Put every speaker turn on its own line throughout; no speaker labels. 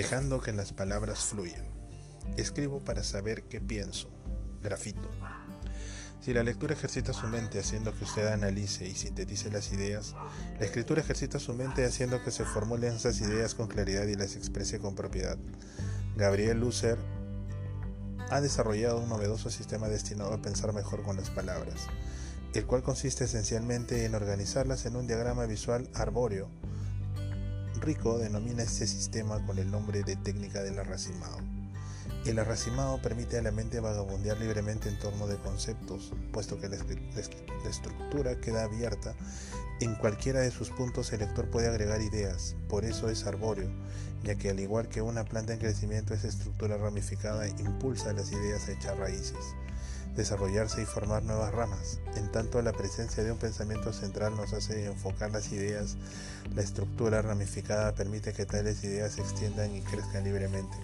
dejando que las palabras fluyan. Escribo para saber qué pienso. Grafito. Si la lectura ejercita su mente haciendo que usted analice y sintetice las ideas, la escritura ejercita su mente haciendo que se formulen esas ideas con claridad y las exprese con propiedad. Gabriel Lucer ha desarrollado un novedoso sistema destinado a pensar mejor con las palabras, el cual consiste esencialmente en organizarlas en un diagrama visual arbóreo. Rico denomina este sistema con el nombre de técnica del arracimado. El arracimado permite a la mente vagabundear libremente en torno de conceptos, puesto que la, estructura queda abierta. En cualquiera de sus puntos el lector puede agregar ideas, por eso es arbóreo, ya que al igual que una planta en crecimiento, esa estructura ramificada impulsa las ideas a echar raíces, desarrollarse y formar nuevas ramas. En tanto, la presencia de un pensamiento central nos hace enfocar las ideas, la estructura ramificada permite que tales ideas se extiendan y crezcan libremente.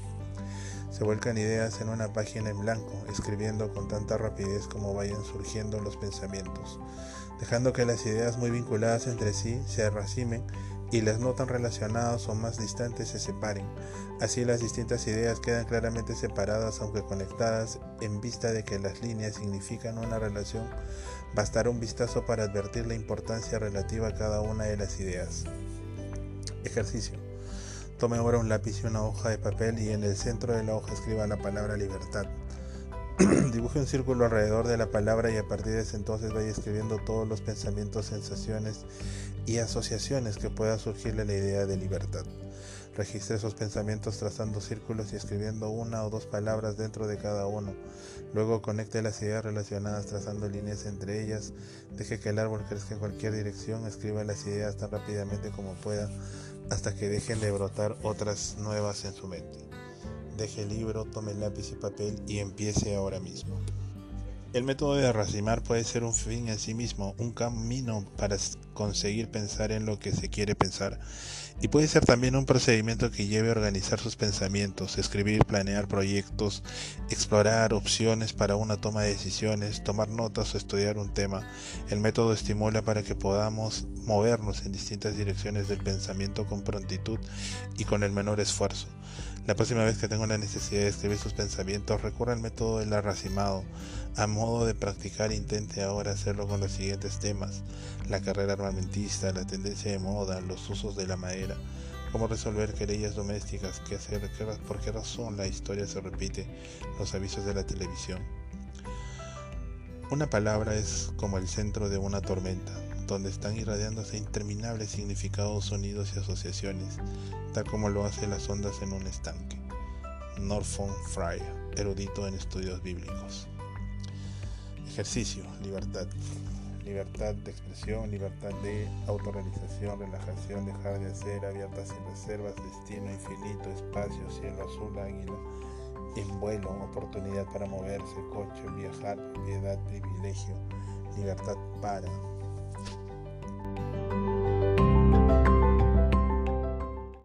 Se vuelcan ideas en una página en blanco, escribiendo con tanta rapidez como vayan surgiendo los pensamientos, dejando que las ideas muy vinculadas entre sí se racimen y las no tan relacionadas o más distantes se separen. Así las distintas ideas quedan claramente separadas aunque conectadas en vista de que las líneas significan una relación. Bastará un vistazo para advertir la importancia relativa a cada una de las ideas. Ejercicio. Tome ahora un lápiz y una hoja de papel y en el centro de la hoja escriba la palabra libertad. Dibuje un círculo alrededor de la palabra y a partir de ese entonces vaya escribiendo todos los pensamientos, sensaciones y asociaciones que pueda surgirle la idea de libertad. Registre esos pensamientos trazando círculos y escribiendo una o dos palabras dentro de cada uno. Luego conecte las ideas relacionadas trazando líneas entre ellas. Deje que el árbol crezca en cualquier dirección. Escriba las ideas tan rápidamente como pueda hasta que dejen de brotar otras nuevas en su mente. Deje el libro, tome lápiz y papel y empiece ahora mismo. El método de racimar puede ser un fin en sí mismo, un camino para conseguir pensar en lo que se quiere pensar. Y puede ser también un procedimiento que lleve a organizar sus pensamientos, escribir, planear proyectos, explorar opciones para una toma de decisiones, tomar notas o estudiar un tema. El método estimula para que podamos movernos en distintas direcciones del pensamiento con prontitud y con el menor esfuerzo. La próxima vez que tenga la necesidad de escribir sus pensamientos, recurra al método del arracimado. A modo de practicar, intente ahora hacerlo con los siguientes temas: la carrera armamentista, la tendencia de moda, los usos de la madera, cómo resolver querellas domésticas, qué hacer, por qué razón la historia se repite, los avisos de la televisión. Una palabra es como el centro de una tormenta donde están irradiándose interminables significados, sonidos y asociaciones, tal como lo hacen las ondas en un estanque. Norfolk Fry, erudito en estudios bíblicos. Ejercicio, libertad. Libertad de expresión, libertad de autorrealización, relajación, dejar de hacer, abierta sin reservas, destino infinito, espacio, cielo azul, águila, en vuelo, oportunidad para moverse, coche, viajar, propiedad, privilegio, libertad para.